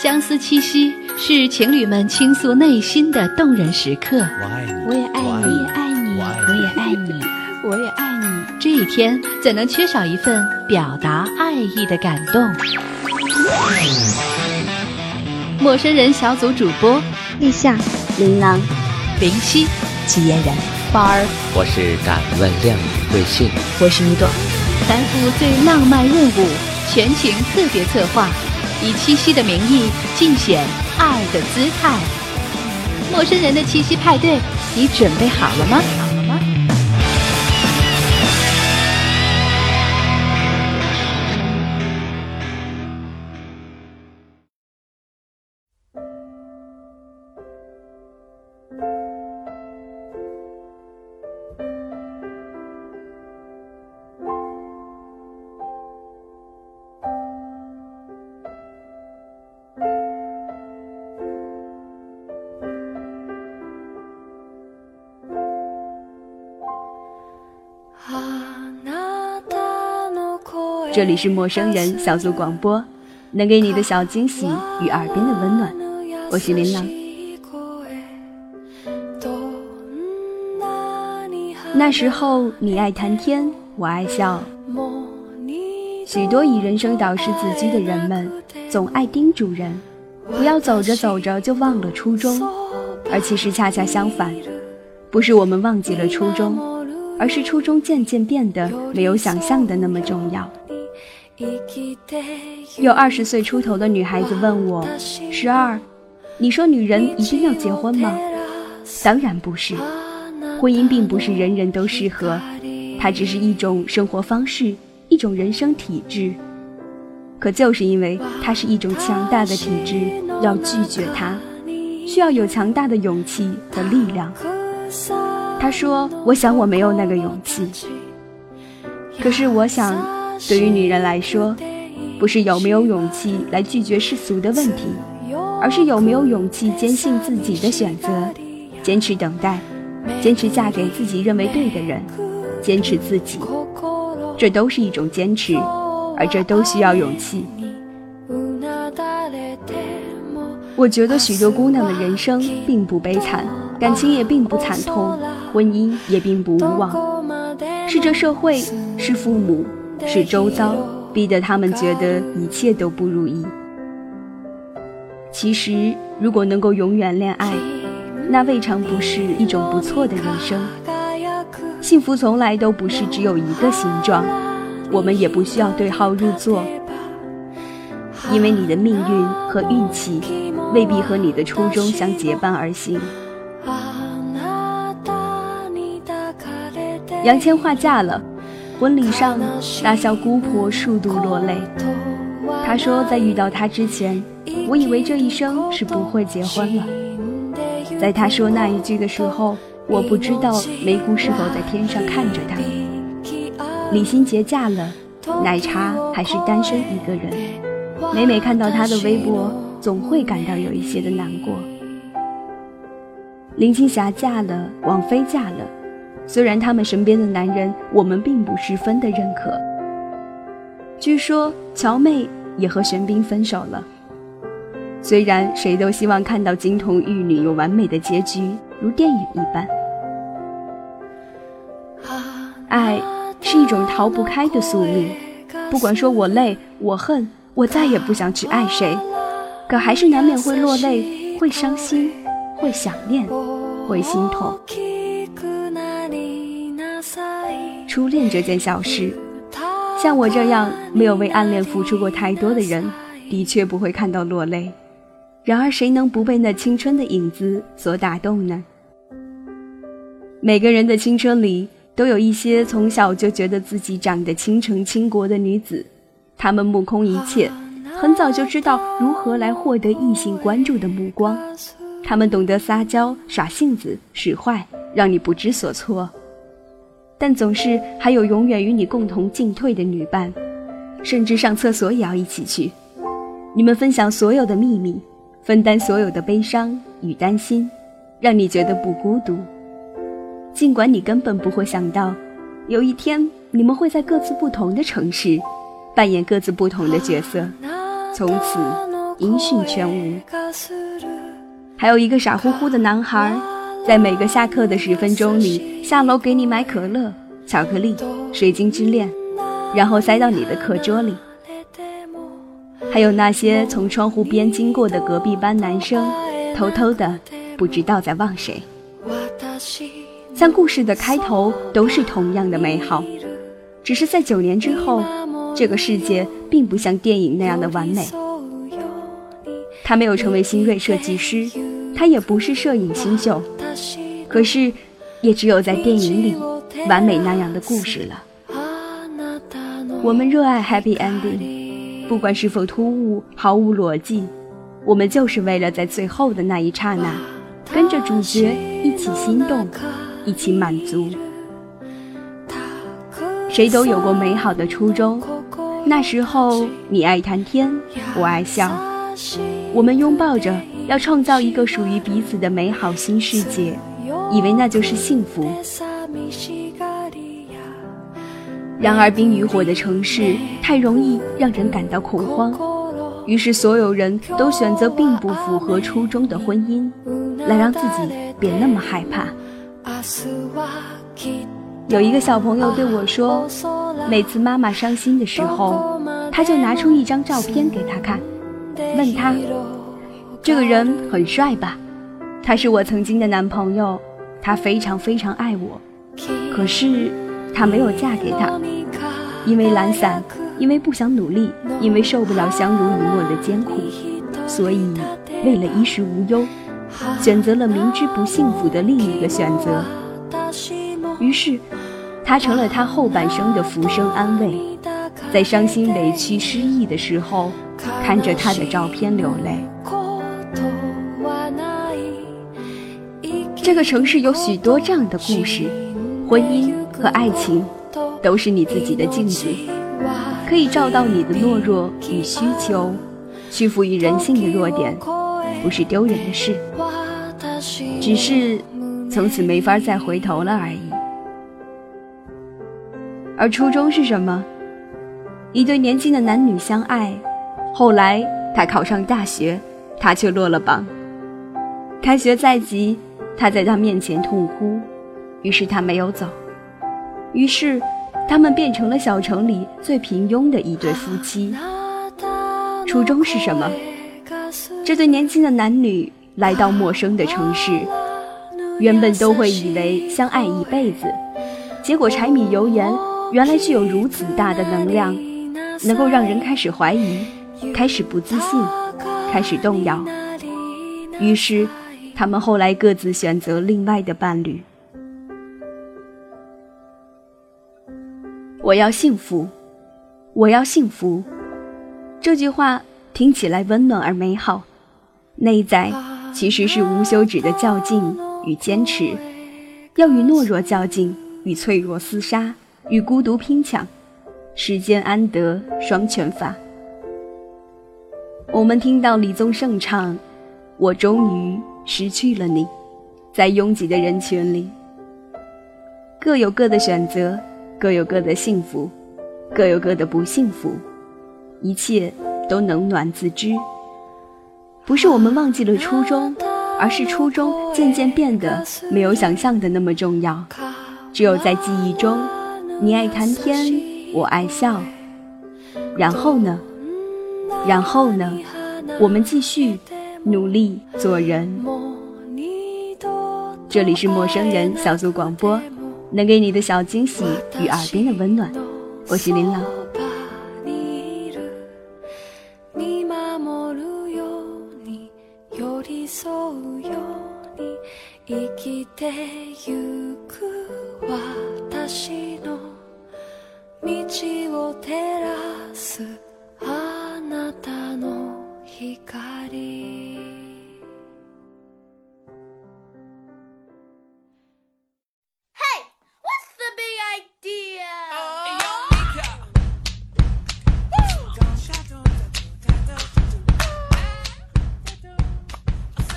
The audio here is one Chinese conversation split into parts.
相思七夕是情侣们倾诉内心的动人时刻。我爱你，我也爱你，爱你，我也爱你，我也爱你。这一天怎能缺少一份表达爱意的感动？陌生人小组主播：立夏、琳琅、林夕、季嫣然、花儿。我是敢问靓女贵姓，我是一朵。担负最浪漫任务，全情特别策划。以七夕的名义尽显爱的姿态，陌生人的七夕派对，你准备好了吗？这里是陌生人小组广播，能给你的小惊喜与耳边的温暖。我是琳琅。那时候你爱谈天，我爱笑。许多以人生导师自居的人们，总爱叮嘱人，不要走着走着就忘了初衷。而其实恰恰相反，不是我们忘记了初衷，而是初衷渐渐变得没有想象的那么重要。有二十岁出头的女孩子问我：“十二，你说女人一定要结婚吗？”当然不是，婚姻并不是人人都适合，它只是一种生活方式，一种人生体质。可就是因为它是一种强大的体质，要拒绝它，需要有强大的勇气和力量。他说：“我想我没有那个勇气。”可是我想。对于女人来说，不是有没有勇气来拒绝世俗的问题，而是有没有勇气坚信自己的选择，坚持等待，坚持嫁给自己认为对的人，坚持自己，这都是一种坚持，而这都需要勇气。我觉得许多姑娘的人生并不悲惨，感情也并不惨痛，婚姻也并不无望，是这社会，是父母。是周遭逼得他们觉得一切都不如意。其实，如果能够永远恋爱，那未尝不是一种不错的人生。幸福从来都不是只有一个形状，我们也不需要对号入座，因为你的命运和运气未必和你的初衷相结伴而行。杨千嬅嫁了。婚礼上，大笑姑婆数度落泪。她说，在遇到他之前，我以为这一生是不会结婚了。在他说那一句的时候，我不知道梅姑是否在天上看着他。李心洁嫁了，奶茶还是单身一个人。每每看到他的微博，总会感到有一些的难过。林青霞嫁了，王菲嫁了。虽然他们身边的男人，我们并不十分的认可。据说乔妹也和玄彬分手了。虽然谁都希望看到金童玉女有完美的结局，如电影一般。爱是一种逃不开的宿命，不管说我累，我恨，我再也不想去爱谁，可还是难免会落泪，会伤心，会想念，会心痛。初恋这件小事，像我这样没有为暗恋付出过太多的人，的确不会看到落泪。然而，谁能不被那青春的影子所打动呢？每个人的青春里，都有一些从小就觉得自己长得倾城倾国的女子，她们目空一切，很早就知道如何来获得异性关注的目光，她们懂得撒娇、耍性子、使坏，让你不知所措。但总是还有永远与你共同进退的女伴，甚至上厕所也要一起去。你们分享所有的秘密，分担所有的悲伤与担心，让你觉得不孤独。尽管你根本不会想到，有一天你们会在各自不同的城市，扮演各自不同的角色。从此音讯全无。还有一个傻乎乎的男孩，在每个下课的十分钟里下楼给你买可乐、巧克力、水晶之恋，然后塞到你的课桌里。还有那些从窗户边经过的隔壁班男生，偷偷的不知道在望谁。像故事的开头都是同样的美好，只是在九年之后，这个世界并不像电影那样的完美。他没有成为新锐设计师，他也不是摄影新秀，可是，也只有在电影里，完美那样的故事了。我们热爱 Happy Ending，不管是否突兀、毫无逻辑，我们就是为了在最后的那一刹那，跟着主角一起心动。一起满足。谁都有过美好的初衷，那时候你爱谈天，我爱笑，我们拥抱着要创造一个属于彼此的美好新世界，以为那就是幸福。然而冰与火的城市太容易让人感到恐慌，于是所有人都选择并不符合初衷的婚姻，来让自己别那么害怕。有一个小朋友对我说，每次妈妈伤心的时候，他就拿出一张照片给他看，问他：“这个人很帅吧？他是我曾经的男朋友，他非常非常爱我，可是他没有嫁给他，因为懒散，因为不想努力，因为受不了相濡以沫的艰苦，所以为了衣食无忧。”选择了明知不幸福的另一个选择，于是，他成了他后半生的浮生安慰，在伤心、委屈、失意的时候，看着他的照片流泪。这个城市有许多这样的故事，婚姻和爱情，都是你自己的镜子，可以照到你的懦弱与需求，屈服于人性的弱点。不是丢人的事，只是从此没法再回头了而已。而初衷是什么？一对年轻的男女相爱，后来他考上大学，他却落了榜。开学在即，他在他面前痛哭，于是他没有走。于是，他们变成了小城里最平庸的一对夫妻。初衷是什么？这对年轻的男女来到陌生的城市，原本都会以为相爱一辈子，结果柴米油盐原来具有如此大的能量，能够让人开始怀疑，开始不自信，开始动摇。于是，他们后来各自选择另外的伴侣。我要幸福，我要幸福。这句话听起来温暖而美好。内在其实是无休止的较劲与坚持，要与懦弱较劲，与脆弱厮杀，与孤独拼抢。世间安得双全法？我们听到李宗盛唱：“我终于失去了你。”在拥挤的人群里，各有各的选择，各有各的幸福，各有各的不幸福，一切都冷暖自知。不是我们忘记了初衷，而是初衷渐渐变得没有想象的那么重要。只有在记忆中，你爱谈天，我爱笑。然后呢？然后呢？我们继续努力做人。这里是陌生人小组广播，能给你的小惊喜与耳边的温暖。我是琳琅。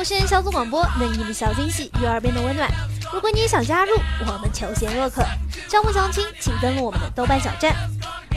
陌生人小组广播，能给你的小惊喜与耳边的温暖。如果你也想加入，我们求贤若渴。招募相亲，请登录我们的豆瓣小站。